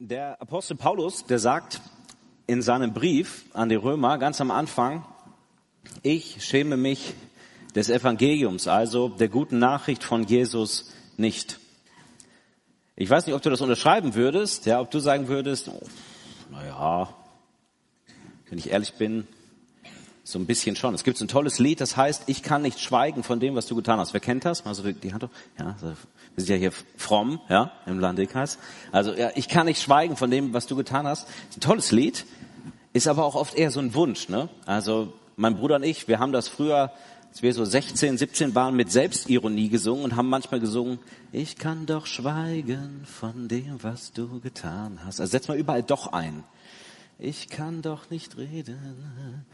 Der Apostel Paulus, der sagt in seinem Brief an die Römer ganz am Anfang, ich schäme mich des Evangeliums, also der guten Nachricht von Jesus nicht. Ich weiß nicht, ob du das unterschreiben würdest, ja, ob du sagen würdest, oh, naja, wenn ich ehrlich bin, so ein bisschen schon. Es gibt so ein tolles Lied, das heißt, ich kann nicht schweigen von dem, was du getan hast. Wer kennt das? Also die Hand hoch. Ja, wir sind ja hier fromm, ja, im Landekreis. Also ja, ich kann nicht schweigen von dem, was du getan hast. Ist ein tolles Lied, ist aber auch oft eher so ein Wunsch. Ne? Also mein Bruder und ich, wir haben das früher, als wir so 16, 17 waren, mit Selbstironie gesungen und haben manchmal gesungen, ich kann doch schweigen von dem, was du getan hast. Also setz mal überall doch ein. Ich kann doch nicht reden.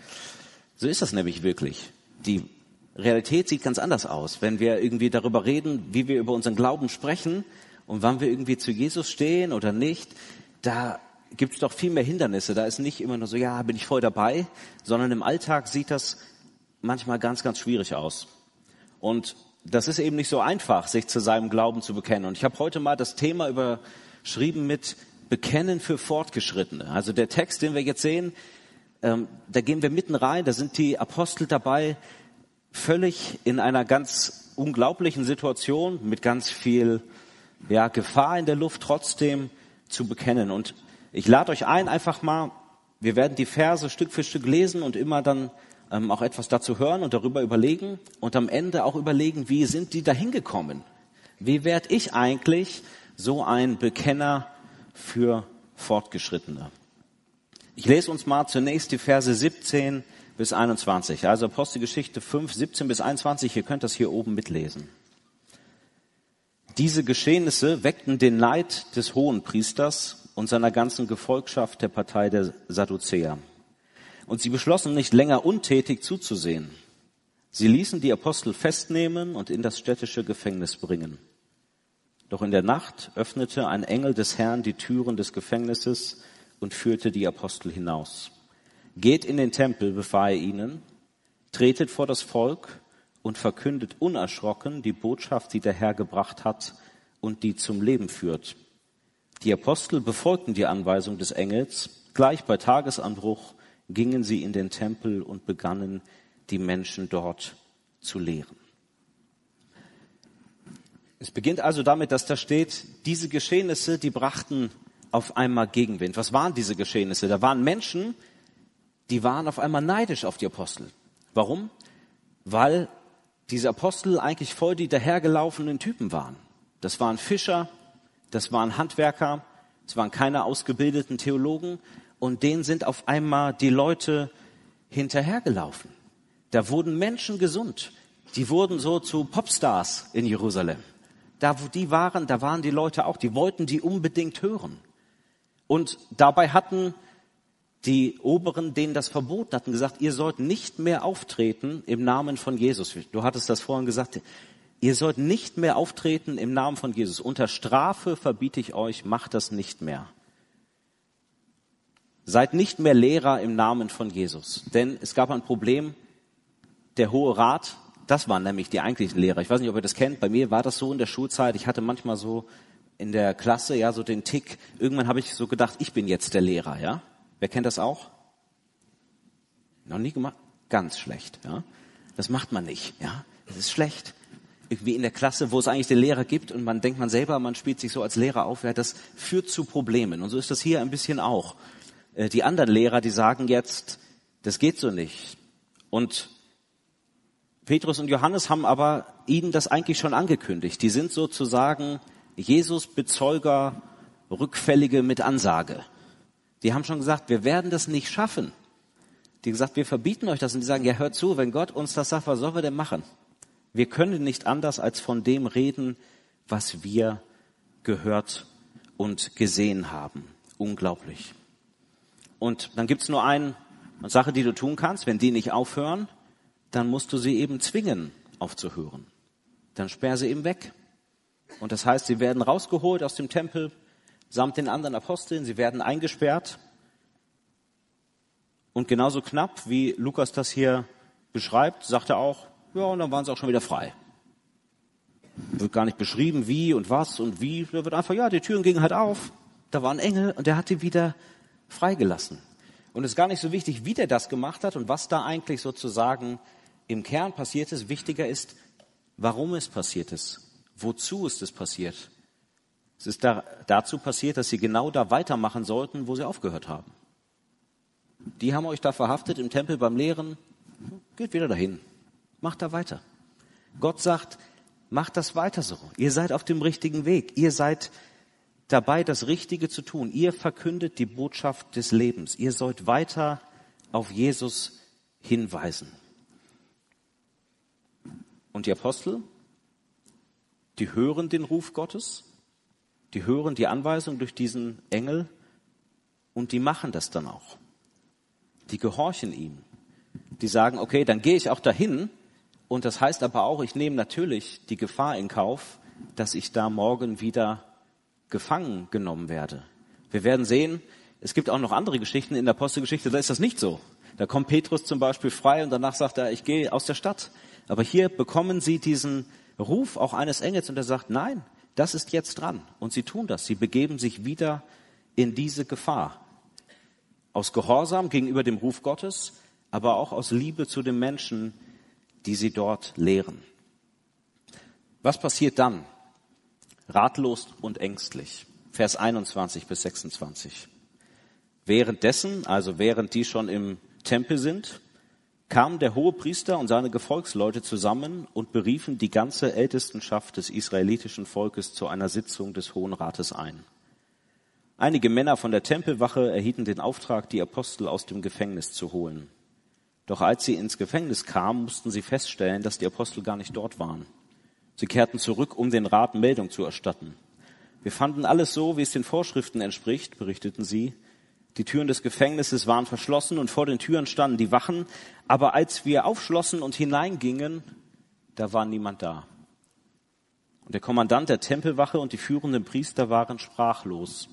So ist das nämlich wirklich. Die Realität sieht ganz anders aus. Wenn wir irgendwie darüber reden, wie wir über unseren Glauben sprechen und wann wir irgendwie zu Jesus stehen oder nicht, da gibt es doch viel mehr Hindernisse. Da ist nicht immer nur so, ja, bin ich voll dabei, sondern im Alltag sieht das manchmal ganz, ganz schwierig aus. Und das ist eben nicht so einfach, sich zu seinem Glauben zu bekennen. Und ich habe heute mal das Thema überschrieben mit Bekennen für Fortgeschrittene. Also der Text, den wir jetzt sehen, ähm, da gehen wir mitten rein, da sind die Apostel dabei, völlig in einer ganz unglaublichen Situation mit ganz viel ja, Gefahr in der Luft trotzdem zu bekennen. Und ich lade euch ein, einfach mal, wir werden die Verse Stück für Stück lesen und immer dann ähm, auch etwas dazu hören und darüber überlegen und am Ende auch überlegen, wie sind die dahin gekommen? Wie werde ich eigentlich so ein Bekenner für Fortgeschrittene? Ich lese uns mal zunächst die Verse 17 bis 21. Also Apostelgeschichte 5, 17 bis 21. Ihr könnt das hier oben mitlesen. Diese Geschehnisse weckten den Neid des Hohenpriesters und seiner ganzen Gefolgschaft der Partei der Sadduzäer. Und sie beschlossen nicht länger untätig zuzusehen. Sie ließen die Apostel festnehmen und in das städtische Gefängnis bringen. Doch in der Nacht öffnete ein Engel des Herrn die Türen des Gefängnisses und führte die Apostel hinaus. Geht in den Tempel, befahl er ihnen, tretet vor das Volk und verkündet unerschrocken die Botschaft, die der Herr gebracht hat und die zum Leben führt. Die Apostel befolgten die Anweisung des Engels. Gleich bei Tagesanbruch gingen sie in den Tempel und begannen, die Menschen dort zu lehren. Es beginnt also damit, dass da steht, diese Geschehnisse, die brachten auf einmal Gegenwind. Was waren diese Geschehnisse? Da waren Menschen, die waren auf einmal neidisch auf die Apostel. Warum? Weil diese Apostel eigentlich voll die dahergelaufenen Typen waren. Das waren Fischer, das waren Handwerker, es waren keine ausgebildeten Theologen und denen sind auf einmal die Leute hinterhergelaufen. Da wurden Menschen gesund. Die wurden so zu Popstars in Jerusalem. Da, wo die waren, da waren die Leute auch. Die wollten die unbedingt hören. Und dabei hatten die Oberen denen das verboten, hatten gesagt, ihr sollt nicht mehr auftreten im Namen von Jesus. Du hattest das vorhin gesagt. Ihr sollt nicht mehr auftreten im Namen von Jesus. Unter Strafe verbiete ich euch, macht das nicht mehr. Seid nicht mehr Lehrer im Namen von Jesus. Denn es gab ein Problem. Der Hohe Rat, das waren nämlich die eigentlichen Lehrer. Ich weiß nicht, ob ihr das kennt. Bei mir war das so in der Schulzeit. Ich hatte manchmal so in der Klasse ja so den Tick. Irgendwann habe ich so gedacht, ich bin jetzt der Lehrer, ja? Wer kennt das auch? Noch nie gemacht? Ganz schlecht, ja? Das macht man nicht, ja? Das ist schlecht. Irgendwie in der Klasse, wo es eigentlich den Lehrer gibt und man denkt man selber, man spielt sich so als Lehrer auf, ja, das führt zu Problemen. Und so ist das hier ein bisschen auch. Äh, die anderen Lehrer, die sagen jetzt, das geht so nicht. Und Petrus und Johannes haben aber ihnen das eigentlich schon angekündigt. Die sind sozusagen Jesus Bezeuger, Rückfällige mit Ansage. Die haben schon gesagt, wir werden das nicht schaffen. Die gesagt, wir verbieten euch das. Und die sagen, ja, hört zu, wenn Gott uns das sagt, was sollen wir denn machen? Wir können nicht anders als von dem reden, was wir gehört und gesehen haben. Unglaublich. Und dann gibt's nur eine Sache, die du tun kannst. Wenn die nicht aufhören, dann musst du sie eben zwingen, aufzuhören. Dann sperr sie eben weg. Und das heißt, sie werden rausgeholt aus dem Tempel samt den anderen Aposteln, sie werden eingesperrt. Und genauso knapp, wie Lukas das hier beschreibt, sagt er auch, ja, und dann waren sie auch schon wieder frei. Wird gar nicht beschrieben, wie und was und wie. Da wird einfach, ja, die Türen gingen halt auf. Da war ein Engel und der hat die wieder freigelassen. Und es ist gar nicht so wichtig, wie der das gemacht hat und was da eigentlich sozusagen im Kern passiert ist. Wichtiger ist, warum es passiert ist. Wozu ist es passiert? Es ist da, dazu passiert, dass sie genau da weitermachen sollten, wo sie aufgehört haben. Die haben euch da verhaftet im Tempel beim Lehren. Geht wieder dahin. Macht da weiter. Gott sagt, macht das weiter so. Ihr seid auf dem richtigen Weg. Ihr seid dabei, das Richtige zu tun. Ihr verkündet die Botschaft des Lebens. Ihr sollt weiter auf Jesus hinweisen. Und die Apostel, die hören den Ruf Gottes, die hören die Anweisung durch diesen Engel und die machen das dann auch. Die gehorchen ihm. Die sagen, okay, dann gehe ich auch dahin und das heißt aber auch, ich nehme natürlich die Gefahr in Kauf, dass ich da morgen wieder gefangen genommen werde. Wir werden sehen, es gibt auch noch andere Geschichten in der Apostelgeschichte, da ist das nicht so. Da kommt Petrus zum Beispiel frei und danach sagt er, ich gehe aus der Stadt. Aber hier bekommen sie diesen Ruf auch eines Engels und er sagt, nein, das ist jetzt dran. Und sie tun das. Sie begeben sich wieder in diese Gefahr. Aus Gehorsam gegenüber dem Ruf Gottes, aber auch aus Liebe zu den Menschen, die sie dort lehren. Was passiert dann? Ratlos und ängstlich. Vers 21 bis 26. Währenddessen, also während die schon im Tempel sind, kamen der hohe Priester und seine Gefolgsleute zusammen und beriefen die ganze Ältestenschaft des israelitischen Volkes zu einer Sitzung des Hohen Rates ein. Einige Männer von der Tempelwache erhielten den Auftrag, die Apostel aus dem Gefängnis zu holen. Doch als sie ins Gefängnis kamen, mussten sie feststellen, dass die Apostel gar nicht dort waren. Sie kehrten zurück, um den Rat Meldung zu erstatten. Wir fanden alles so, wie es den Vorschriften entspricht, berichteten sie. Die Türen des Gefängnisses waren verschlossen und vor den Türen standen die Wachen. Aber als wir aufschlossen und hineingingen, da war niemand da. Und der Kommandant der Tempelwache und die führenden Priester waren sprachlos,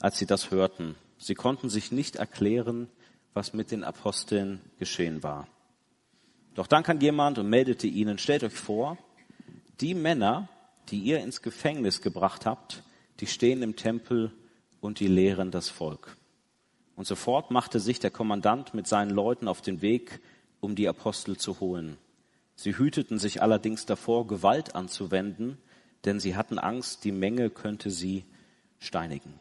als sie das hörten. Sie konnten sich nicht erklären, was mit den Aposteln geschehen war. Doch dann kam jemand und meldete ihnen, stellt euch vor, die Männer, die ihr ins Gefängnis gebracht habt, die stehen im Tempel und die lehren das Volk. Und sofort machte sich der Kommandant mit seinen Leuten auf den Weg, um die Apostel zu holen. Sie hüteten sich allerdings davor, Gewalt anzuwenden, denn sie hatten Angst, die Menge könnte sie steinigen.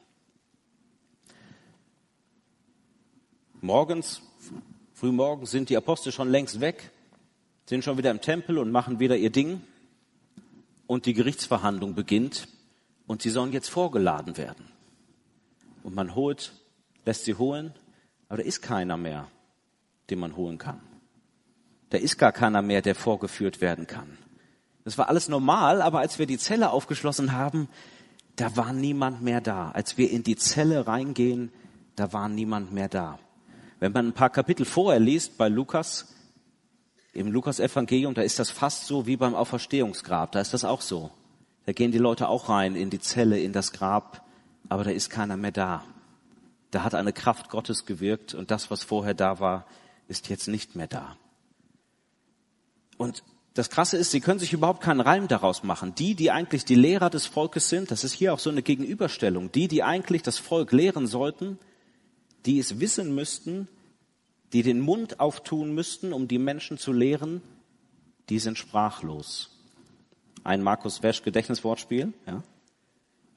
Morgens, frühmorgens sind die Apostel schon längst weg, sind schon wieder im Tempel und machen wieder ihr Ding. Und die Gerichtsverhandlung beginnt und sie sollen jetzt vorgeladen werden. Und man holt, lässt sie holen, aber da ist keiner mehr, den man holen kann. Da ist gar keiner mehr, der vorgeführt werden kann. Das war alles normal, aber als wir die Zelle aufgeschlossen haben, da war niemand mehr da. Als wir in die Zelle reingehen, da war niemand mehr da. Wenn man ein paar Kapitel vorher liest bei Lukas, im Lukas-Evangelium, da ist das fast so wie beim Auferstehungsgrab. Da ist das auch so. Da gehen die Leute auch rein in die Zelle, in das Grab, aber da ist keiner mehr da. Da hat eine Kraft Gottes gewirkt und das, was vorher da war, ist jetzt nicht mehr da. Und das Krasse ist, sie können sich überhaupt keinen Reim daraus machen. Die, die eigentlich die Lehrer des Volkes sind, das ist hier auch so eine Gegenüberstellung. Die, die eigentlich das Volk lehren sollten, die es wissen müssten, die den Mund auftun müssten, um die Menschen zu lehren, die sind sprachlos. Ein Markus Wesch Gedächtniswortspiel, ja.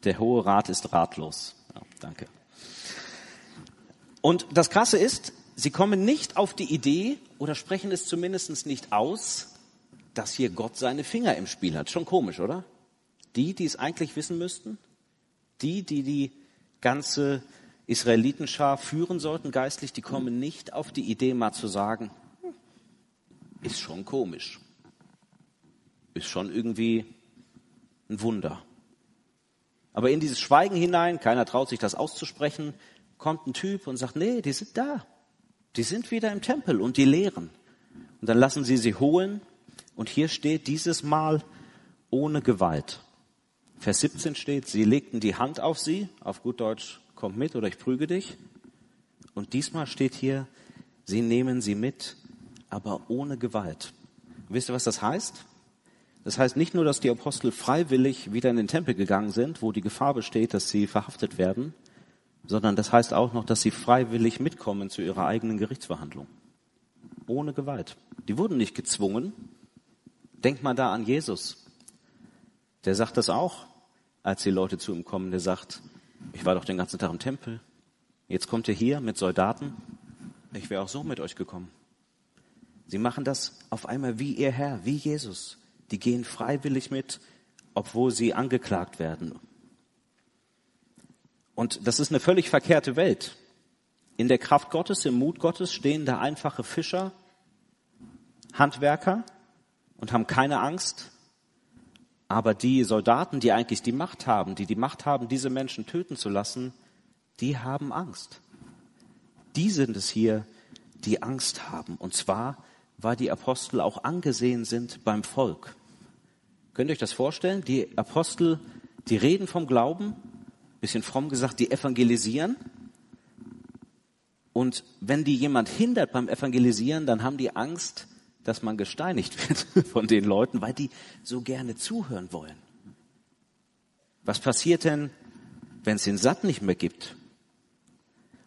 Der Hohe Rat ist ratlos. Ja, danke. Und das Krasse ist, sie kommen nicht auf die Idee oder sprechen es zumindest nicht aus, dass hier Gott seine Finger im Spiel hat. Schon komisch, oder? Die, die es eigentlich wissen müssten, die, die die ganze Israelitenschar führen sollten geistlich, die kommen nicht auf die Idee, mal zu sagen, ist schon komisch. Ist schon irgendwie ein Wunder. Aber in dieses Schweigen hinein, keiner traut sich das auszusprechen, kommt ein Typ und sagt, nee, die sind da. Die sind wieder im Tempel und die lehren. Und dann lassen sie sie holen. Und hier steht dieses Mal ohne Gewalt. Vers 17 steht, sie legten die Hand auf sie, auf gut Deutsch komm mit oder ich prüge dich. Und diesmal steht hier, sie nehmen sie mit, aber ohne Gewalt. Und wisst ihr, was das heißt? Das heißt nicht nur, dass die Apostel freiwillig wieder in den Tempel gegangen sind, wo die Gefahr besteht, dass sie verhaftet werden, sondern das heißt auch noch, dass sie freiwillig mitkommen zu ihrer eigenen Gerichtsverhandlung. Ohne Gewalt. Die wurden nicht gezwungen. Denkt mal da an Jesus. Der sagt das auch, als die Leute zu ihm kommen. Der sagt, ich war doch den ganzen Tag im Tempel. Jetzt kommt ihr hier mit Soldaten. Ich wäre auch so mit euch gekommen. Sie machen das auf einmal wie ihr Herr, wie Jesus. Die gehen freiwillig mit, obwohl sie angeklagt werden. Und das ist eine völlig verkehrte Welt. In der Kraft Gottes, im Mut Gottes stehen da einfache Fischer, Handwerker und haben keine Angst. Aber die Soldaten, die eigentlich die Macht haben, die die Macht haben, diese Menschen töten zu lassen, die haben Angst. Die sind es hier, die Angst haben. Und zwar, weil die Apostel auch angesehen sind beim Volk. Könnt ihr euch das vorstellen? Die Apostel, die reden vom Glauben, bisschen fromm gesagt, die evangelisieren. Und wenn die jemand hindert beim Evangelisieren, dann haben die Angst, dass man gesteinigt wird von den Leuten, weil die so gerne zuhören wollen. Was passiert denn, wenn es den Satt nicht mehr gibt?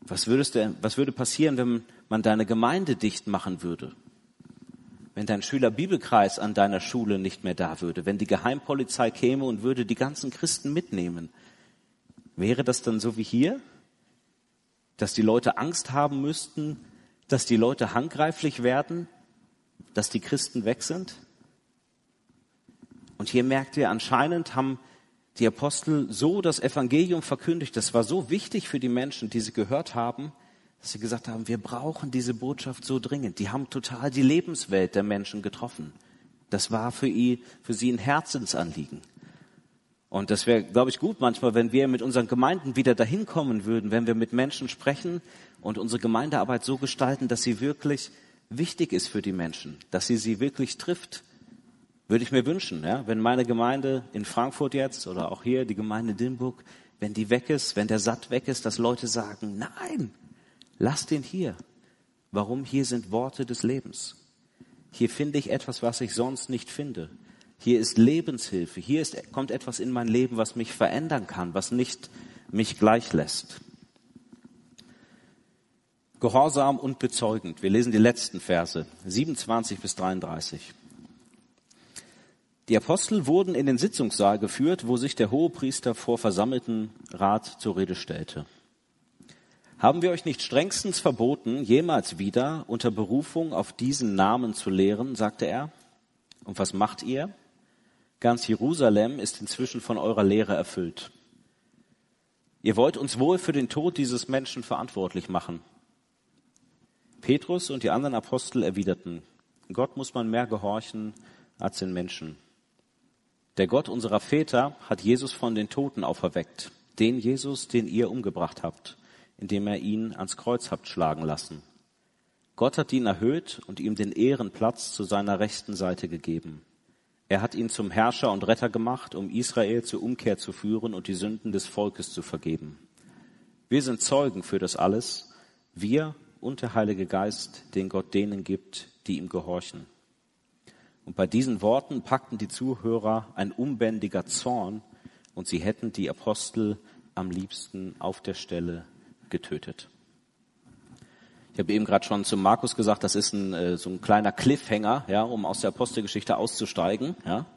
Was, würdest du, was würde passieren, wenn man deine Gemeinde dicht machen würde? wenn dein Schüler Bibelkreis an deiner Schule nicht mehr da würde, wenn die Geheimpolizei käme und würde die ganzen Christen mitnehmen, wäre das dann so wie hier, dass die Leute Angst haben müssten, dass die Leute handgreiflich werden, dass die Christen weg sind? Und hier merkt ihr, anscheinend haben die Apostel so das Evangelium verkündigt, das war so wichtig für die Menschen, die sie gehört haben, dass sie gesagt haben, wir brauchen diese Botschaft so dringend. Die haben total die Lebenswelt der Menschen getroffen. Das war für, ihn, für sie ein Herzensanliegen. Und das wäre, glaube ich, gut manchmal, wenn wir mit unseren Gemeinden wieder dahin kommen würden, wenn wir mit Menschen sprechen und unsere Gemeindearbeit so gestalten, dass sie wirklich wichtig ist für die Menschen, dass sie sie wirklich trifft. Würde ich mir wünschen, ja, wenn meine Gemeinde in Frankfurt jetzt oder auch hier die Gemeinde Dimburg, wenn die weg ist, wenn der Satt weg ist, dass Leute sagen, nein, Lass den hier. Warum? Hier sind Worte des Lebens. Hier finde ich etwas, was ich sonst nicht finde. Hier ist Lebenshilfe. Hier ist, kommt etwas in mein Leben, was mich verändern kann, was nicht mich gleich lässt. Gehorsam und bezeugend. Wir lesen die letzten Verse, 27 bis 33. Die Apostel wurden in den Sitzungssaal geführt, wo sich der Hohepriester vor versammelten Rat zur Rede stellte. Haben wir euch nicht strengstens verboten, jemals wieder unter Berufung auf diesen Namen zu lehren, sagte er. Und was macht ihr? Ganz Jerusalem ist inzwischen von eurer Lehre erfüllt. Ihr wollt uns wohl für den Tod dieses Menschen verantwortlich machen. Petrus und die anderen Apostel erwiderten, Gott muss man mehr gehorchen als den Menschen. Der Gott unserer Väter hat Jesus von den Toten auferweckt, den Jesus, den ihr umgebracht habt indem er ihn ans Kreuz habt schlagen lassen. Gott hat ihn erhöht und ihm den Ehrenplatz zu seiner rechten Seite gegeben. Er hat ihn zum Herrscher und Retter gemacht, um Israel zur Umkehr zu führen und die Sünden des Volkes zu vergeben. Wir sind Zeugen für das alles, wir und der Heilige Geist, den Gott denen gibt, die ihm gehorchen. Und bei diesen Worten packten die Zuhörer ein unbändiger Zorn und sie hätten die Apostel am liebsten auf der Stelle getötet. Ich habe eben gerade schon zu Markus gesagt, das ist ein, äh, so ein kleiner Cliffhanger, ja, um aus der Apostelgeschichte auszusteigen. Ja.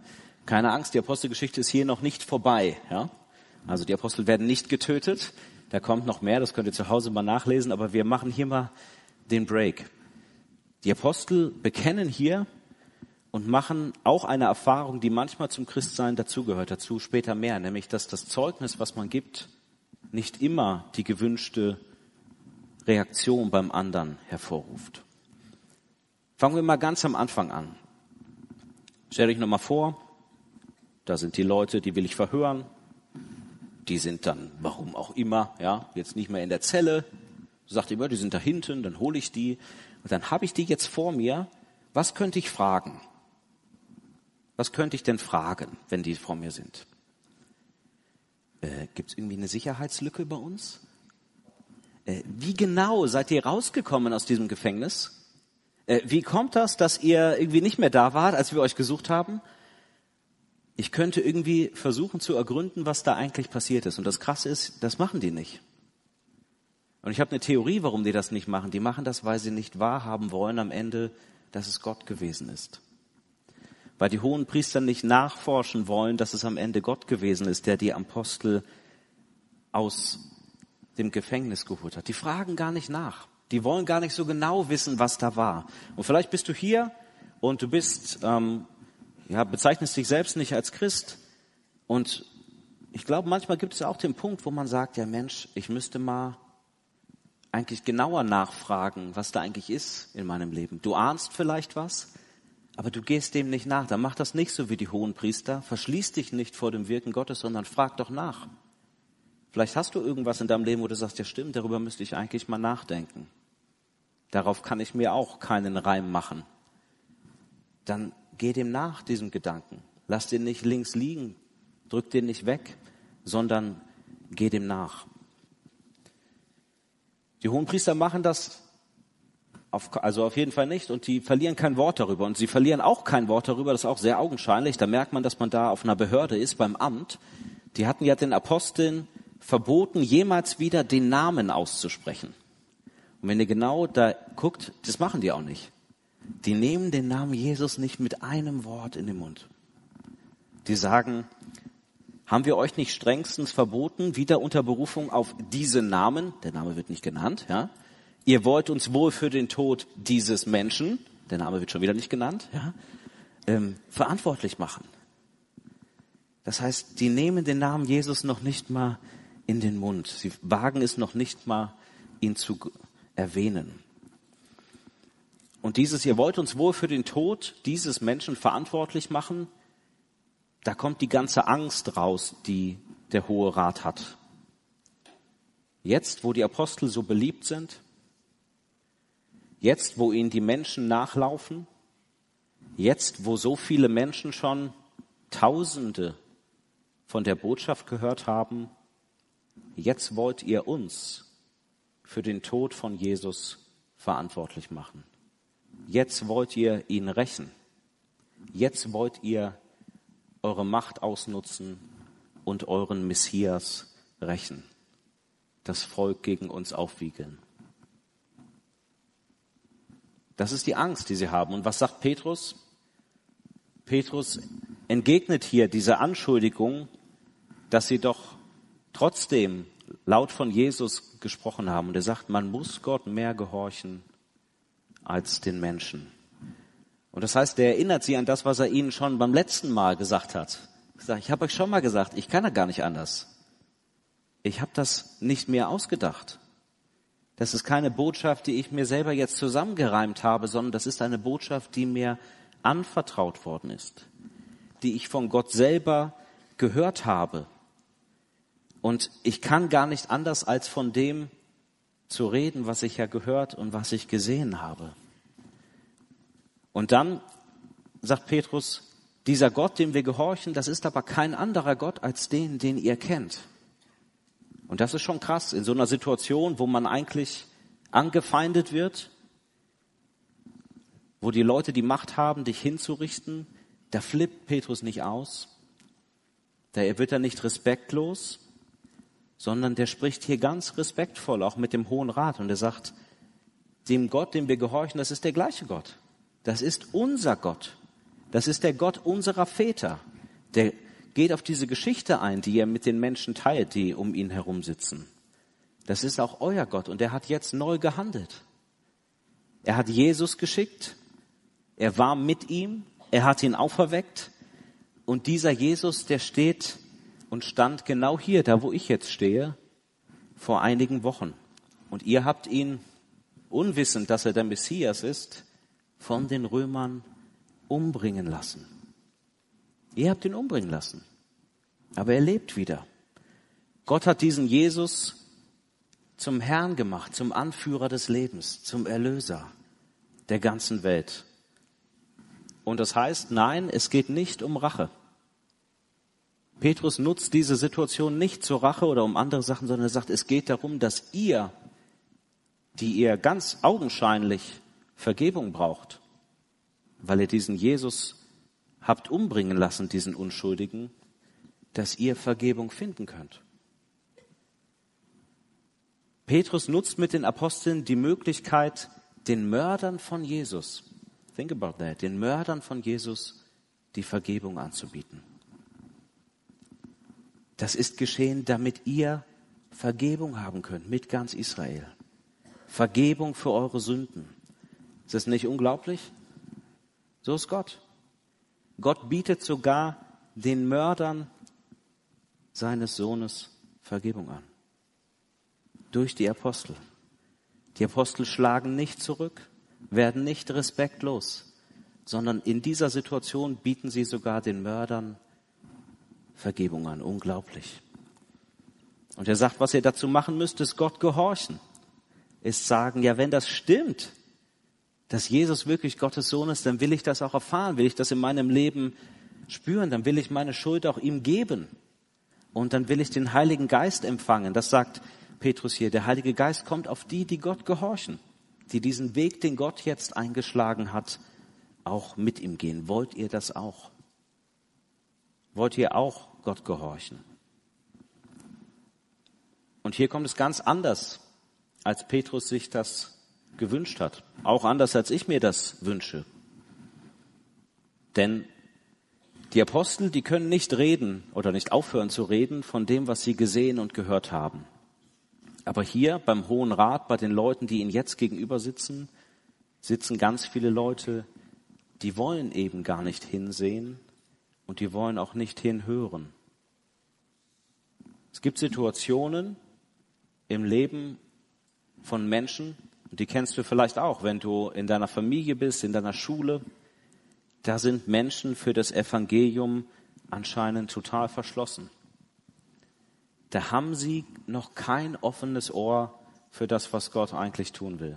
Keine Angst, die Apostelgeschichte ist hier noch nicht vorbei. Ja. Also die Apostel werden nicht getötet. Da kommt noch mehr, das könnt ihr zu Hause mal nachlesen, aber wir machen hier mal den Break. Die Apostel bekennen hier und machen auch eine Erfahrung, die manchmal zum Christsein dazugehört, dazu später mehr, nämlich dass das Zeugnis, was man gibt, nicht immer die gewünschte Reaktion beim anderen hervorruft. Fangen wir mal ganz am Anfang an. Stell dich nochmal vor, da sind die Leute, die will ich verhören. Die sind dann, warum auch immer, ja, jetzt nicht mehr in der Zelle. Sagt immer, die sind da hinten, dann hole ich die. Und dann habe ich die jetzt vor mir. Was könnte ich fragen? Was könnte ich denn fragen, wenn die vor mir sind? äh, gibt es irgendwie eine Sicherheitslücke bei uns? Äh, wie genau seid ihr rausgekommen aus diesem Gefängnis? Äh, wie kommt das, dass ihr irgendwie nicht mehr da wart, als wir euch gesucht haben? Ich könnte irgendwie versuchen zu ergründen, was da eigentlich passiert ist. Und das Krasse ist, das machen die nicht. Und ich habe eine Theorie, warum die das nicht machen. Die machen das, weil sie nicht wahrhaben wollen am Ende, dass es Gott gewesen ist. Weil die hohen Priester nicht nachforschen wollen, dass es am Ende Gott gewesen ist, der die Apostel aus dem Gefängnis geholt hat. Die fragen gar nicht nach. Die wollen gar nicht so genau wissen, was da war. Und vielleicht bist du hier und du bist, ähm, ja, bezeichnest dich selbst nicht als Christ. Und ich glaube, manchmal gibt es auch den Punkt, wo man sagt, ja Mensch, ich müsste mal eigentlich genauer nachfragen, was da eigentlich ist in meinem Leben. Du ahnst vielleicht was, aber du gehst dem nicht nach. Dann mach das nicht so wie die hohen Priester. Verschließ dich nicht vor dem Wirken Gottes, sondern frag doch nach. Vielleicht hast du irgendwas in deinem Leben, wo du sagst, ja stimmt, darüber müsste ich eigentlich mal nachdenken. Darauf kann ich mir auch keinen Reim machen. Dann geh dem nach, diesem Gedanken. Lass den nicht links liegen, drück den nicht weg, sondern geh dem nach. Die hohen Priester machen das auf, also auf jeden Fall nicht und die verlieren kein Wort darüber und sie verlieren auch kein Wort darüber, das ist auch sehr augenscheinlich, da merkt man, dass man da auf einer Behörde ist, beim Amt. Die hatten ja den Aposteln verboten, jemals wieder den Namen auszusprechen. Und wenn ihr genau da guckt, das machen die auch nicht. Die nehmen den Namen Jesus nicht mit einem Wort in den Mund. Die sagen, haben wir euch nicht strengstens verboten, wieder unter Berufung auf diese Namen, der Name wird nicht genannt, ja? Ihr wollt uns wohl für den Tod dieses Menschen, der Name wird schon wieder nicht genannt, ja? Ähm, verantwortlich machen. Das heißt, die nehmen den Namen Jesus noch nicht mal in den Mund. Sie wagen es noch nicht mal, ihn zu erwähnen. Und dieses, ihr wollt uns wohl für den Tod dieses Menschen verantwortlich machen, da kommt die ganze Angst raus, die der Hohe Rat hat. Jetzt, wo die Apostel so beliebt sind, jetzt, wo ihnen die Menschen nachlaufen, jetzt, wo so viele Menschen schon Tausende von der Botschaft gehört haben, jetzt wollt ihr uns für den Tod von Jesus verantwortlich machen. Jetzt wollt ihr ihn rächen. Jetzt wollt ihr eure Macht ausnutzen und euren Messias rächen. Das Volk gegen uns aufwiegeln. Das ist die Angst, die sie haben. Und was sagt Petrus? Petrus entgegnet hier diese Anschuldigung, dass sie doch trotzdem laut von Jesus gesprochen haben. Und er sagt, man muss Gott mehr gehorchen als den Menschen. Und das heißt, er erinnert sie an das, was er ihnen schon beim letzten Mal gesagt hat. Ich habe euch schon mal gesagt, ich kann ja gar nicht anders. Ich habe das nicht mehr ausgedacht. Das ist keine Botschaft, die ich mir selber jetzt zusammengereimt habe, sondern das ist eine Botschaft, die mir anvertraut worden ist, die ich von Gott selber gehört habe, und ich kann gar nicht anders, als von dem zu reden, was ich ja gehört und was ich gesehen habe. Und dann sagt Petrus, dieser Gott, dem wir gehorchen, das ist aber kein anderer Gott als den, den ihr kennt. Und das ist schon krass, in so einer Situation, wo man eigentlich angefeindet wird, wo die Leute die Macht haben, dich hinzurichten, da flippt Petrus nicht aus, da wird er nicht respektlos, sondern der spricht hier ganz respektvoll, auch mit dem Hohen Rat. Und er sagt, dem Gott, dem wir gehorchen, das ist der gleiche Gott. Das ist unser Gott. Das ist der Gott unserer Väter. Der geht auf diese Geschichte ein, die er mit den Menschen teilt, die um ihn herum sitzen. Das ist auch euer Gott und er hat jetzt neu gehandelt. Er hat Jesus geschickt, er war mit ihm, er hat ihn auferweckt und dieser Jesus, der steht und stand genau hier, da wo ich jetzt stehe, vor einigen Wochen. Und ihr habt ihn, unwissend, dass er der Messias ist, von den Römern umbringen lassen. Ihr habt ihn umbringen lassen. Aber er lebt wieder. Gott hat diesen Jesus zum Herrn gemacht, zum Anführer des Lebens, zum Erlöser der ganzen Welt. Und das heißt, nein, es geht nicht um Rache. Petrus nutzt diese Situation nicht zur Rache oder um andere Sachen, sondern er sagt, es geht darum, dass ihr, die ihr ganz augenscheinlich Vergebung braucht, weil ihr diesen Jesus habt umbringen lassen, diesen Unschuldigen, dass ihr Vergebung finden könnt. Petrus nutzt mit den Aposteln die Möglichkeit, den Mördern von Jesus, think about that, den Mördern von Jesus die Vergebung anzubieten. Das ist geschehen, damit ihr Vergebung haben könnt mit ganz Israel. Vergebung für eure Sünden. Ist das nicht unglaublich? So ist Gott. Gott bietet sogar den Mördern seines Sohnes Vergebung an. Durch die Apostel. Die Apostel schlagen nicht zurück, werden nicht respektlos, sondern in dieser Situation bieten sie sogar den Mördern Vergebung an. Unglaublich. Und er sagt, was ihr dazu machen müsst, ist Gott gehorchen. Ist sagen, ja, wenn das stimmt, dass Jesus wirklich Gottes Sohn ist, dann will ich das auch erfahren, will ich das in meinem Leben spüren, dann will ich meine Schuld auch ihm geben. Und dann will ich den Heiligen Geist empfangen. Das sagt Petrus hier. Der Heilige Geist kommt auf die, die Gott gehorchen, die diesen Weg, den Gott jetzt eingeschlagen hat, auch mit ihm gehen. Wollt ihr das auch? Wollt ihr auch Gott gehorchen? Und hier kommt es ganz anders, als Petrus sich das gewünscht hat. Auch anders, als ich mir das wünsche. Denn die Apostel, die können nicht reden oder nicht aufhören zu reden von dem, was sie gesehen und gehört haben. Aber hier beim Hohen Rat, bei den Leuten, die ihnen jetzt gegenüber sitzen, sitzen ganz viele Leute, die wollen eben gar nicht hinsehen und die wollen auch nicht hinhören. Es gibt Situationen im Leben von Menschen, und die kennst du vielleicht auch, wenn du in deiner Familie bist, in deiner Schule, da sind Menschen für das Evangelium anscheinend total verschlossen. Da haben sie noch kein offenes Ohr für das, was Gott eigentlich tun will.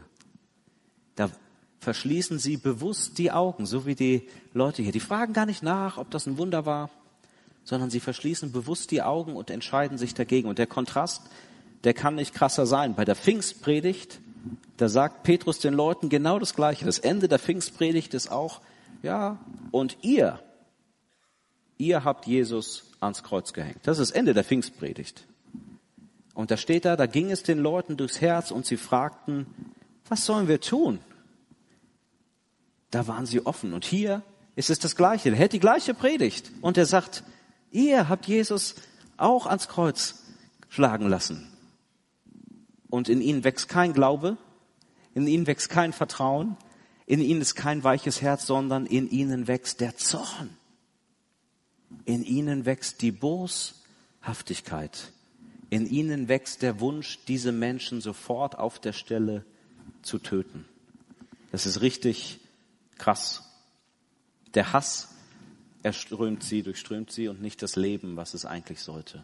Da verschließen sie bewusst die Augen, so wie die Leute hier. Die fragen gar nicht nach, ob das ein Wunder war, sondern sie verschließen bewusst die Augen und entscheiden sich dagegen. Und der Kontrast, der kann nicht krasser sein. Bei der Pfingstpredigt, da sagt Petrus den Leuten genau das Gleiche. Das Ende der Pfingstpredigt ist auch, ja, und ihr, ihr habt Jesus ans Kreuz gehängt. Das ist das Ende der Pfingstpredigt. Und da steht da, da ging es den Leuten durchs Herz und sie fragten, was sollen wir tun? Da waren sie offen. Und hier ist es das Gleiche. Er hält die gleiche Predigt. Und er sagt, ihr habt Jesus auch ans Kreuz schlagen lassen. Und in ihnen wächst kein Glaube, in ihnen wächst kein Vertrauen, in ihnen ist kein weiches Herz, sondern in ihnen wächst der Zorn. In ihnen wächst die Boshaftigkeit. In ihnen wächst der Wunsch, diese Menschen sofort auf der Stelle zu töten. Das ist richtig krass. Der Hass erströmt sie, durchströmt sie und nicht das Leben, was es eigentlich sollte.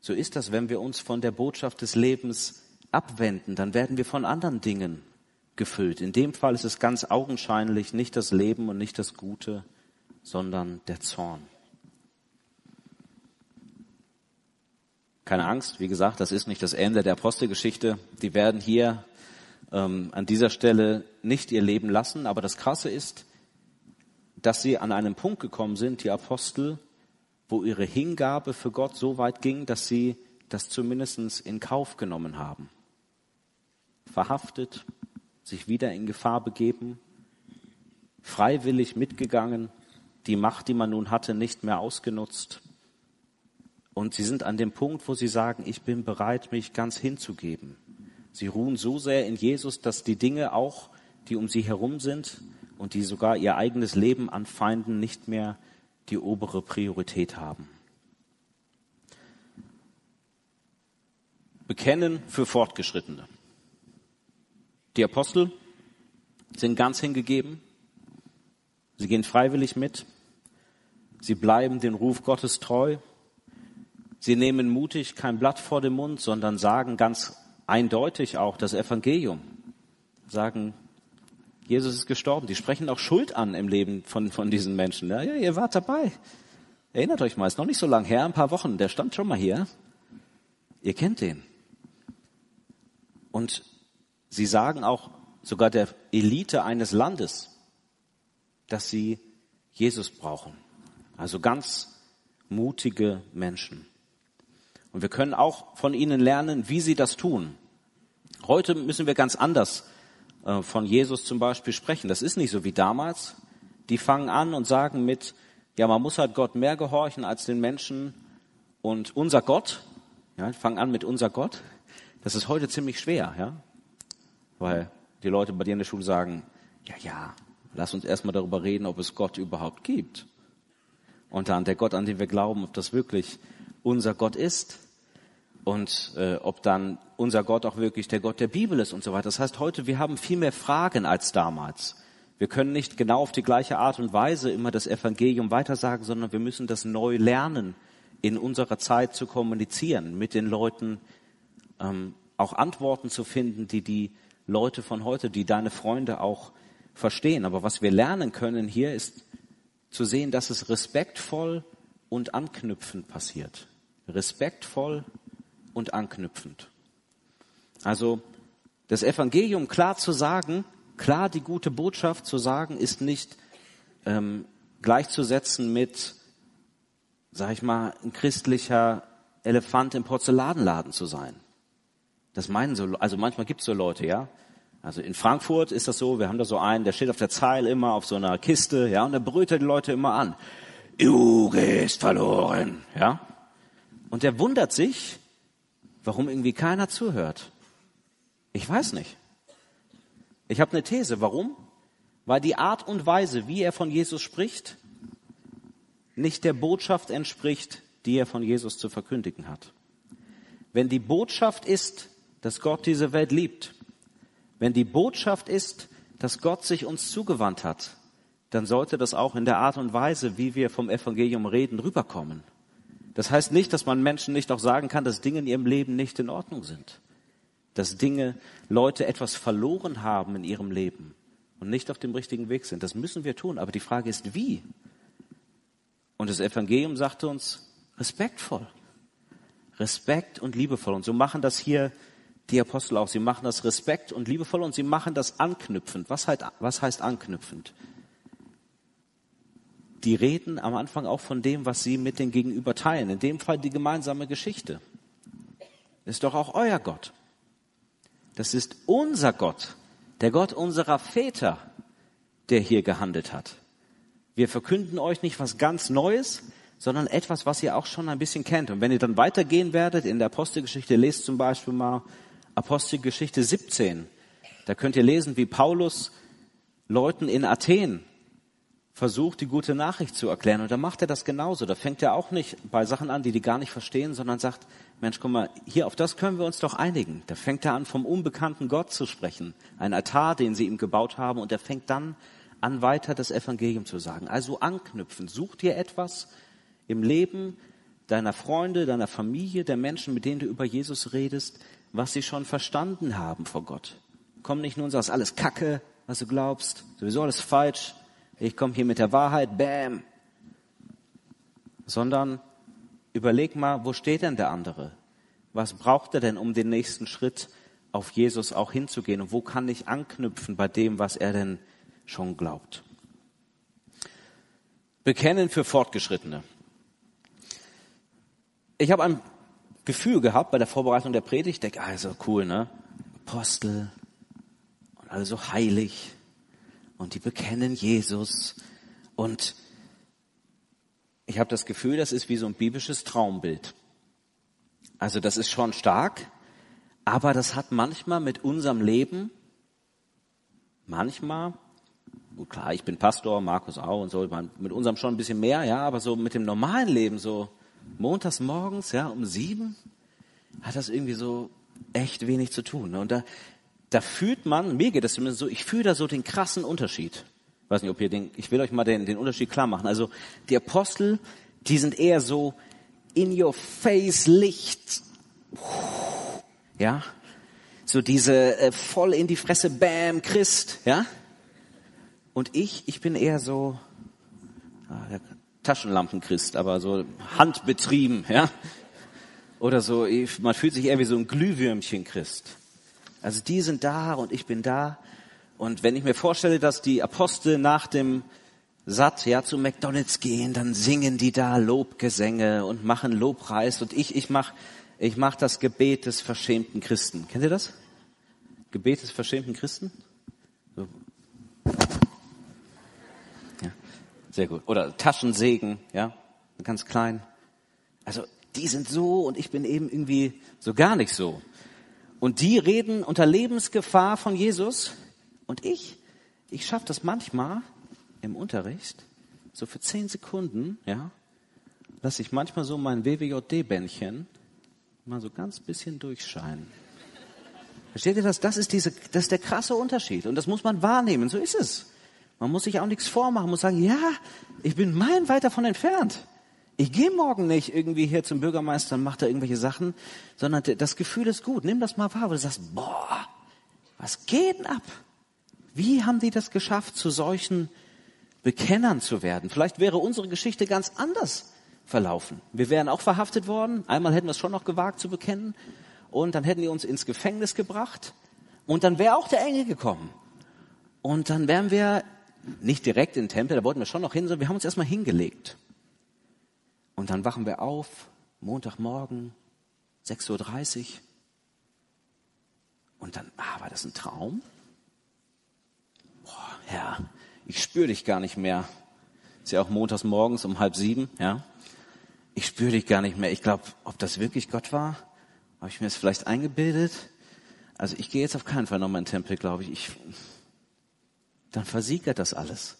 So ist das, wenn wir uns von der Botschaft des Lebens abwenden, dann werden wir von anderen Dingen gefüllt. In dem Fall ist es ganz augenscheinlich nicht das Leben und nicht das Gute, sondern der Zorn. Keine Angst, wie gesagt, das ist nicht das Ende der Apostelgeschichte. Die werden hier ähm, an dieser Stelle nicht ihr Leben lassen, aber das Krasse ist, dass sie an einem Punkt gekommen sind, die Apostel, wo ihre Hingabe für Gott so weit ging, dass sie das zumindest in Kauf genommen haben. Verhaftet, sich wieder in Gefahr begeben, freiwillig mitgegangen, die Macht, die man nun hatte, nicht mehr ausgenutzt. Und sie sind an dem Punkt, wo sie sagen, ich bin bereit, mich ganz hinzugeben. Sie ruhen so sehr in Jesus, dass die Dinge auch, die um sie herum sind und die sogar ihr eigenes Leben anfeinden, nicht mehr die obere Priorität haben. Bekennen für Fortgeschrittene. Die Apostel sind ganz hingegeben. Sie gehen freiwillig mit. Sie bleiben den Ruf Gottes treu. Sie nehmen mutig kein Blatt vor den Mund, sondern sagen ganz eindeutig auch das Evangelium. Sagen, Jesus ist gestorben. Die sprechen auch Schuld an im Leben von, von diesen Menschen. Ja, ja, ihr wart dabei. Erinnert euch mal, ist noch nicht so lang her, ein paar Wochen. Der stand schon mal hier. Ihr kennt den. Und Sie sagen auch sogar der Elite eines Landes, dass sie Jesus brauchen. Also ganz mutige Menschen. Und wir können auch von ihnen lernen, wie sie das tun. Heute müssen wir ganz anders äh, von Jesus zum Beispiel sprechen. Das ist nicht so wie damals. Die fangen an und sagen mit, ja, man muss halt Gott mehr gehorchen als den Menschen. Und unser Gott, ja, fangen an mit unser Gott. Das ist heute ziemlich schwer, ja. Weil die Leute bei dir in der Schule sagen, ja, ja, lass uns erstmal darüber reden, ob es Gott überhaupt gibt. Und dann der Gott, an den wir glauben, ob das wirklich unser Gott ist und äh, ob dann unser Gott auch wirklich der Gott der Bibel ist und so weiter. Das heißt, heute wir haben viel mehr Fragen als damals. Wir können nicht genau auf die gleiche Art und Weise immer das Evangelium weitersagen, sondern wir müssen das neu lernen, in unserer Zeit zu kommunizieren, mit den Leuten ähm, auch Antworten zu finden, die die Leute von heute, die deine Freunde auch verstehen. Aber was wir lernen können hier ist zu sehen, dass es respektvoll und anknüpfend passiert. Respektvoll und anknüpfend. Also das Evangelium klar zu sagen, klar die gute Botschaft zu sagen, ist nicht ähm, gleichzusetzen mit, sag ich mal, ein christlicher Elefant im Porzellanladen zu sein. Das meinen so, also manchmal gibt es so Leute, ja. Also in Frankfurt ist das so, wir haben da so einen, der steht auf der Zeil immer auf so einer Kiste, ja, und der brüllt die Leute immer an. Du gehst verloren, ja. Und der wundert sich, warum irgendwie keiner zuhört. Ich weiß nicht. Ich habe eine These. Warum? Weil die Art und Weise, wie er von Jesus spricht, nicht der Botschaft entspricht, die er von Jesus zu verkündigen hat. Wenn die Botschaft ist, dass Gott diese Welt liebt, wenn die Botschaft ist, dass Gott sich uns zugewandt hat, dann sollte das auch in der Art und Weise, wie wir vom Evangelium reden, rüberkommen. Das heißt nicht, dass man Menschen nicht auch sagen kann, dass Dinge in ihrem Leben nicht in Ordnung sind. Dass Dinge, Leute etwas verloren haben in ihrem Leben und nicht auf dem richtigen Weg sind. Das müssen wir tun. Aber die Frage ist, wie? Und das Evangelium sagte uns, respektvoll. Respekt und liebevoll. Und so machen das hier die Apostel auch. Sie machen das respekt und liebevoll und sie machen das anknüpfend. Was heißt, was heißt anknüpfend? Die reden am Anfang auch von dem, was sie mit den Gegenüber teilen. In dem Fall die gemeinsame Geschichte. Ist doch auch euer Gott. Das ist unser Gott, der Gott unserer Väter, der hier gehandelt hat. Wir verkünden euch nicht was ganz Neues, sondern etwas, was ihr auch schon ein bisschen kennt. Und wenn ihr dann weitergehen werdet in der Apostelgeschichte, lest zum Beispiel mal Apostelgeschichte 17. Da könnt ihr lesen, wie Paulus Leuten in Athen versucht, die gute Nachricht zu erklären. Und da macht er das genauso. Da fängt er auch nicht bei Sachen an, die die gar nicht verstehen, sondern sagt, Mensch, guck mal, hier auf das können wir uns doch einigen. Da fängt er an, vom unbekannten Gott zu sprechen. Ein Altar, den sie ihm gebaut haben. Und er fängt dann an, weiter das Evangelium zu sagen. Also anknüpfen. Such dir etwas im Leben deiner Freunde, deiner Familie, der Menschen, mit denen du über Jesus redest, was sie schon verstanden haben vor Gott. Komm nicht nur und sagst, alles Kacke, was du glaubst, sowieso alles falsch, ich komme hier mit der Wahrheit, bam. Sondern überleg mal, wo steht denn der andere? Was braucht er denn, um den nächsten Schritt auf Jesus auch hinzugehen? Und wo kann ich anknüpfen bei dem, was er denn schon glaubt? Bekennen für Fortgeschrittene. Ich habe ein Gefühl gehabt bei der Vorbereitung der Predigt, denke, also cool, ne? Apostel und alle so heilig und die bekennen Jesus und ich habe das Gefühl, das ist wie so ein biblisches Traumbild. Also das ist schon stark, aber das hat manchmal mit unserem Leben, manchmal, gut klar, ich bin Pastor, Markus auch und so, mit unserem schon ein bisschen mehr, ja, aber so mit dem normalen Leben so montags morgens, ja, um sieben, hat das irgendwie so echt wenig zu tun. Ne? Und da, da fühlt man, mir geht das zumindest so, ich fühle da so den krassen Unterschied. Ich weiß nicht, ob ihr den, ich will euch mal den, den Unterschied klar machen. Also, die Apostel, die sind eher so in your face Licht. Ja? So diese äh, voll in die Fresse, bam, Christ, ja? Und ich, ich bin eher so, ah, Taschenlampenchrist, aber so handbetrieben, ja. Oder so, man fühlt sich eher wie so ein Glühwürmchen-Christ. Also die sind da und ich bin da. Und wenn ich mir vorstelle, dass die Apostel nach dem Satt ja zu McDonald's gehen, dann singen die da Lobgesänge und machen Lobpreis und ich ich mach ich mache das Gebet des verschämten Christen. Kennt ihr das? Gebet des verschämten Christen? Ja, sehr gut. Oder Taschensegen, ja, ganz klein. Also die sind so und ich bin eben irgendwie so gar nicht so. Und die reden unter Lebensgefahr von Jesus und ich, ich schaffe das manchmal im Unterricht, so für zehn Sekunden, ja, lasse ich manchmal so mein WWJD-Bändchen mal so ganz bisschen durchscheinen. Versteht ihr das? Das ist diese, das ist der krasse Unterschied. Und das muss man wahrnehmen. So ist es. Man muss sich auch nichts vormachen, muss sagen, ja, ich bin meilenweit davon entfernt. Ich gehe morgen nicht irgendwie hier zum Bürgermeister und mache da irgendwelche Sachen, sondern das Gefühl ist gut. Nimm das mal wahr, wo du sagst, boah, was geht denn ab? Wie haben die das geschafft, zu solchen Bekennern zu werden? Vielleicht wäre unsere Geschichte ganz anders verlaufen. Wir wären auch verhaftet worden. Einmal hätten wir es schon noch gewagt zu bekennen. Und dann hätten die uns ins Gefängnis gebracht. Und dann wäre auch der Engel gekommen. Und dann wären wir nicht direkt in den Tempel, da wollten wir schon noch hin, sondern wir haben uns erstmal hingelegt. Und dann wachen wir auf, Montagmorgen, 6.30 Uhr. Und dann, ah, war das ein Traum? Boah, Herr, ich spüre dich gar nicht mehr. Ist ja auch montags morgens um halb sieben, ja ich spüre dich gar nicht mehr. Ich glaube, ob das wirklich Gott war, habe ich mir das vielleicht eingebildet. Also ich gehe jetzt auf keinen Fall nochmal in den Tempel, glaube ich. ich. Dann versiegert das alles.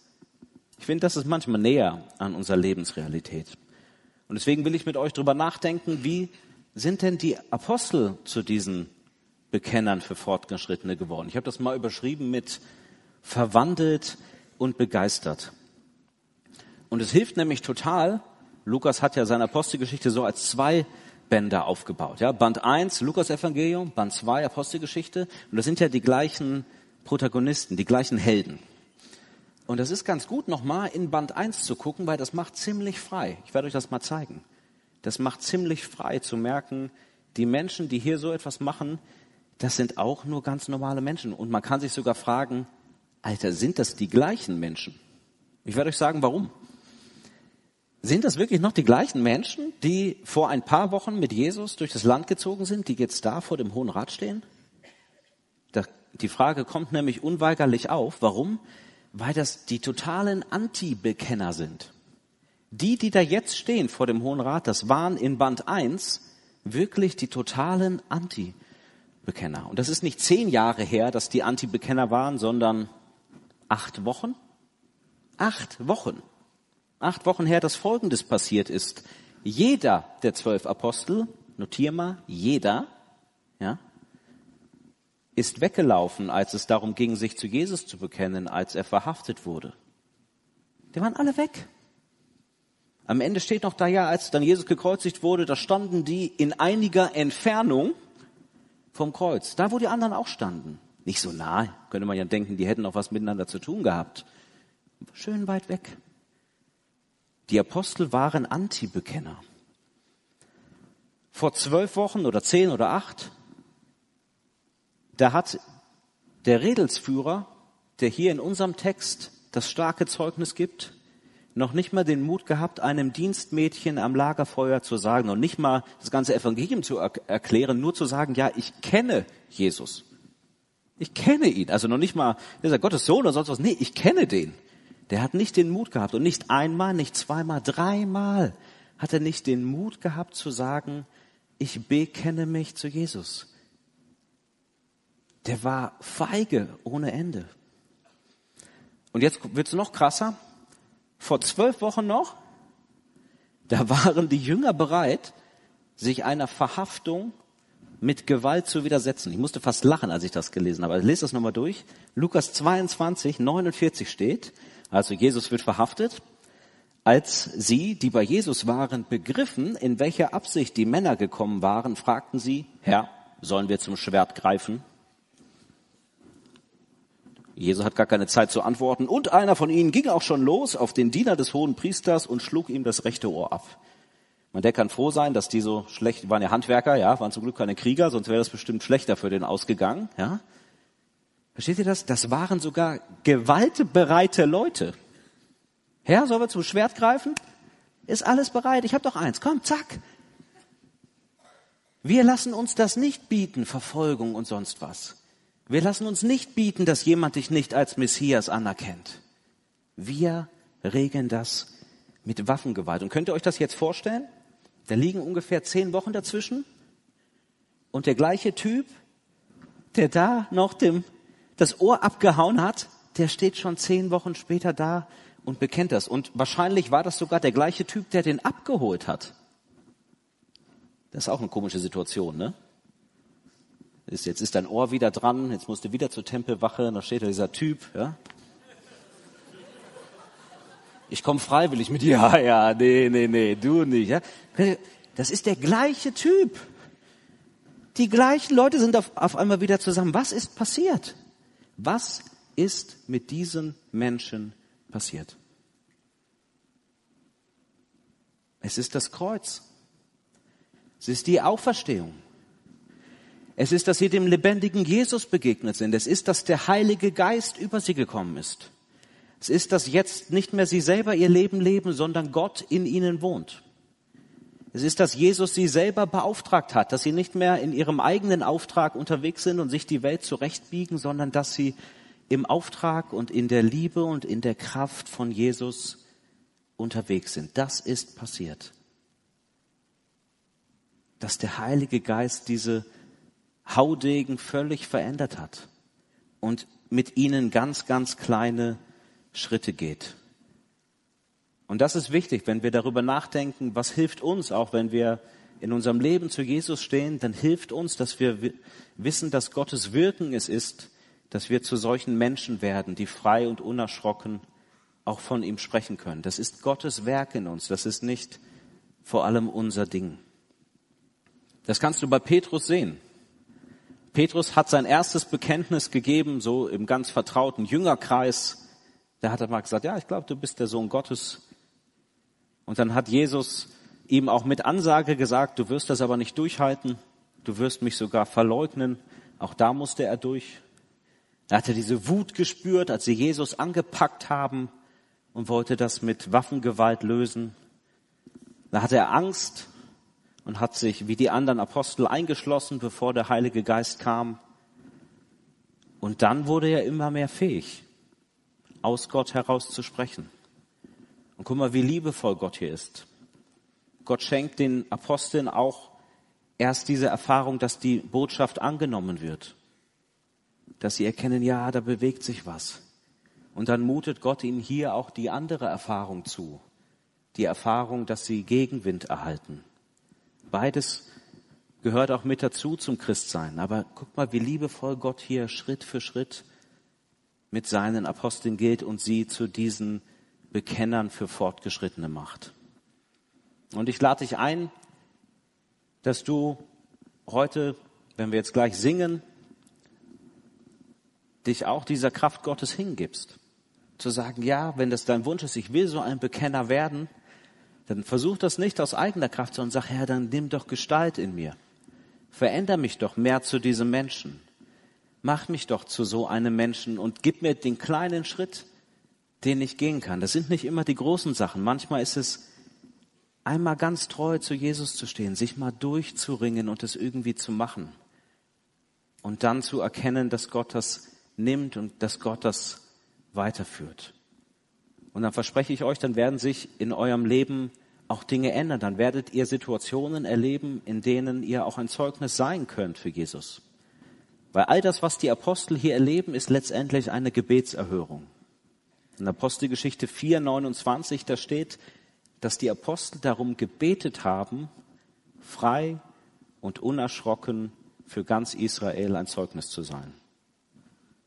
Ich finde, das ist manchmal näher an unserer Lebensrealität. Und deswegen will ich mit euch drüber nachdenken, wie sind denn die Apostel zu diesen Bekennern für Fortgeschrittene geworden? Ich habe das mal überschrieben mit verwandelt und begeistert. Und es hilft nämlich total, Lukas hat ja seine Apostelgeschichte so als zwei Bänder aufgebaut. Ja, Band 1, Lukas Evangelium, Band 2, Apostelgeschichte. Und das sind ja die gleichen Protagonisten, die gleichen Helden. Und das ist ganz gut, nochmal in Band 1 zu gucken, weil das macht ziemlich frei. Ich werde euch das mal zeigen. Das macht ziemlich frei zu merken, die Menschen, die hier so etwas machen, das sind auch nur ganz normale Menschen. Und man kann sich sogar fragen, Alter, sind das die gleichen Menschen? Ich werde euch sagen, warum. Sind das wirklich noch die gleichen Menschen, die vor ein paar Wochen mit Jesus durch das Land gezogen sind, die jetzt da vor dem Hohen Rat stehen? Die Frage kommt nämlich unweigerlich auf. Warum? Weil das die totalen Anti-Bekenner sind. Die, die da jetzt stehen vor dem Hohen Rat, das waren in Band 1 wirklich die totalen Anti-Bekenner. Und das ist nicht zehn Jahre her, dass die Anti-Bekenner waren, sondern acht Wochen. Acht Wochen acht Wochen her, dass Folgendes passiert ist. Jeder der zwölf Apostel, notier mal, jeder, ja, ist weggelaufen, als es darum ging, sich zu Jesus zu bekennen, als er verhaftet wurde. Die waren alle weg. Am Ende steht noch da ja, als dann Jesus gekreuzigt wurde, da standen die in einiger Entfernung vom Kreuz. Da, wo die anderen auch standen. Nicht so nah, könnte man ja denken, die hätten noch was miteinander zu tun gehabt. Schön weit weg. Die Apostel waren Anti-Bekenner. Vor zwölf Wochen oder zehn oder acht, da hat der Redelsführer, der hier in unserem Text das starke Zeugnis gibt, noch nicht mal den Mut gehabt, einem Dienstmädchen am Lagerfeuer zu sagen und nicht mal das ganze Evangelium zu er erklären, nur zu sagen, ja, ich kenne Jesus. Ich kenne ihn. Also noch nicht mal, ist er Gottes Sohn oder sonst was. Nee, ich kenne den. Der hat nicht den Mut gehabt und nicht einmal, nicht zweimal, dreimal hat er nicht den Mut gehabt zu sagen, ich bekenne mich zu Jesus. Der war feige ohne Ende. Und jetzt wird's noch krasser. Vor zwölf Wochen noch, da waren die Jünger bereit, sich einer Verhaftung mit Gewalt zu widersetzen. Ich musste fast lachen, als ich das gelesen habe. Also lest das nochmal durch. Lukas 22, 49 steht, also Jesus wird verhaftet. Als sie, die bei Jesus waren, begriffen, in welcher Absicht die Männer gekommen waren, fragten sie, Herr, sollen wir zum Schwert greifen? Jesus hat gar keine Zeit zu antworten. Und einer von ihnen ging auch schon los auf den Diener des hohen Priesters und schlug ihm das rechte Ohr ab. Man, der kann froh sein, dass die so schlecht, waren ja Handwerker, ja, waren zum Glück keine Krieger, sonst wäre das bestimmt schlechter für den ausgegangen, ja. Versteht ihr das? Das waren sogar gewaltbereite Leute. Herr, sollen wir zum Schwert greifen? Ist alles bereit? Ich habe doch eins. Komm, zack. Wir lassen uns das nicht bieten, Verfolgung und sonst was. Wir lassen uns nicht bieten, dass jemand dich nicht als Messias anerkennt. Wir regeln das mit Waffengewalt. Und könnt ihr euch das jetzt vorstellen? Da liegen ungefähr zehn Wochen dazwischen. Und der gleiche Typ, der da noch dem das Ohr abgehauen hat, der steht schon zehn Wochen später da und bekennt das. Und wahrscheinlich war das sogar der gleiche Typ, der den abgeholt hat. Das ist auch eine komische Situation, ne? Ist, jetzt ist dein Ohr wieder dran, jetzt musst du wieder zur Tempelwache, da steht da dieser Typ, ja? Ich komme freiwillig mit dir. Ja, ja, nee, nee, nee, du nicht. Ja? Das ist der gleiche Typ. Die gleichen Leute sind auf, auf einmal wieder zusammen. Was ist passiert? Was ist mit diesen Menschen passiert? Es ist das Kreuz. Es ist die Auferstehung. Es ist, dass sie dem lebendigen Jesus begegnet sind. Es ist, dass der Heilige Geist über sie gekommen ist. Es ist, dass jetzt nicht mehr sie selber ihr Leben leben, sondern Gott in ihnen wohnt. Es ist, dass Jesus sie selber beauftragt hat, dass sie nicht mehr in ihrem eigenen Auftrag unterwegs sind und sich die Welt zurechtbiegen, sondern dass sie im Auftrag und in der Liebe und in der Kraft von Jesus unterwegs sind. Das ist passiert. Dass der Heilige Geist diese Haudegen völlig verändert hat und mit ihnen ganz, ganz kleine Schritte geht. Und das ist wichtig, wenn wir darüber nachdenken, was hilft uns, auch wenn wir in unserem Leben zu Jesus stehen, dann hilft uns, dass wir wissen, dass Gottes Wirken es ist, dass wir zu solchen Menschen werden, die frei und unerschrocken auch von ihm sprechen können. Das ist Gottes Werk in uns, das ist nicht vor allem unser Ding. Das kannst du bei Petrus sehen. Petrus hat sein erstes Bekenntnis gegeben, so im ganz vertrauten Jüngerkreis da hat er mal gesagt, ja, ich glaube, du bist der Sohn Gottes. Und dann hat Jesus ihm auch mit Ansage gesagt, du wirst das aber nicht durchhalten, du wirst mich sogar verleugnen. Auch da musste er durch. Da hat er diese Wut gespürt, als sie Jesus angepackt haben und wollte das mit Waffengewalt lösen. Da hatte er Angst und hat sich wie die anderen Apostel eingeschlossen, bevor der Heilige Geist kam. Und dann wurde er immer mehr fähig aus Gott heraus zu sprechen. Und guck mal, wie liebevoll Gott hier ist. Gott schenkt den Aposteln auch erst diese Erfahrung, dass die Botschaft angenommen wird. Dass sie erkennen, ja, da bewegt sich was. Und dann mutet Gott ihnen hier auch die andere Erfahrung zu. Die Erfahrung, dass sie Gegenwind erhalten. Beides gehört auch mit dazu zum Christsein. Aber guck mal, wie liebevoll Gott hier Schritt für Schritt mit seinen Aposteln gilt und sie zu diesen Bekennern für Fortgeschrittene macht. Und ich lade dich ein, dass du heute, wenn wir jetzt gleich singen, dich auch dieser Kraft Gottes hingibst. Zu sagen, ja, wenn das dein Wunsch ist, ich will so ein Bekenner werden, dann versuch das nicht aus eigener Kraft, sondern sag, Herr, dann nimm doch Gestalt in mir. Veränder mich doch mehr zu diesem Menschen mach mich doch zu so einem Menschen und gib mir den kleinen Schritt, den ich gehen kann. Das sind nicht immer die großen Sachen. Manchmal ist es einmal ganz treu zu Jesus zu stehen, sich mal durchzuringen und es irgendwie zu machen. Und dann zu erkennen, dass Gott das nimmt und dass Gott das weiterführt. Und dann verspreche ich euch, dann werden sich in eurem Leben auch Dinge ändern. Dann werdet ihr Situationen erleben, in denen ihr auch ein Zeugnis sein könnt für Jesus. Weil all das, was die Apostel hier erleben, ist letztendlich eine Gebetserhörung. In Apostelgeschichte 4, 29, da steht, dass die Apostel darum gebetet haben, frei und unerschrocken für ganz Israel ein Zeugnis zu sein.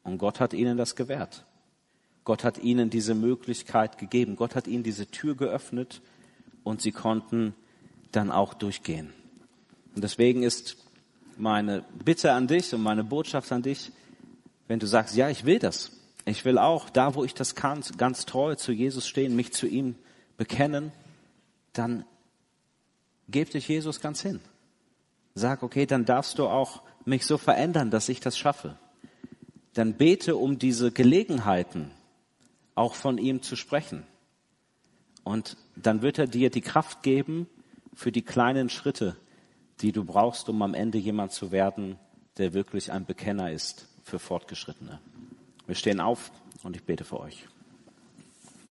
Und Gott hat ihnen das gewährt. Gott hat ihnen diese Möglichkeit gegeben. Gott hat ihnen diese Tür geöffnet und sie konnten dann auch durchgehen. Und deswegen ist meine Bitte an dich und meine Botschaft an dich, wenn du sagst, ja, ich will das. Ich will auch, da wo ich das kann, ganz treu zu Jesus stehen, mich zu ihm bekennen, dann gib dich Jesus ganz hin. Sag, okay, dann darfst du auch mich so verändern, dass ich das schaffe. Dann bete um diese Gelegenheiten, auch von ihm zu sprechen. Und dann wird er dir die Kraft geben für die kleinen Schritte, die du brauchst, um am Ende jemand zu werden, der wirklich ein Bekenner ist für Fortgeschrittene. Wir stehen auf und ich bete für euch.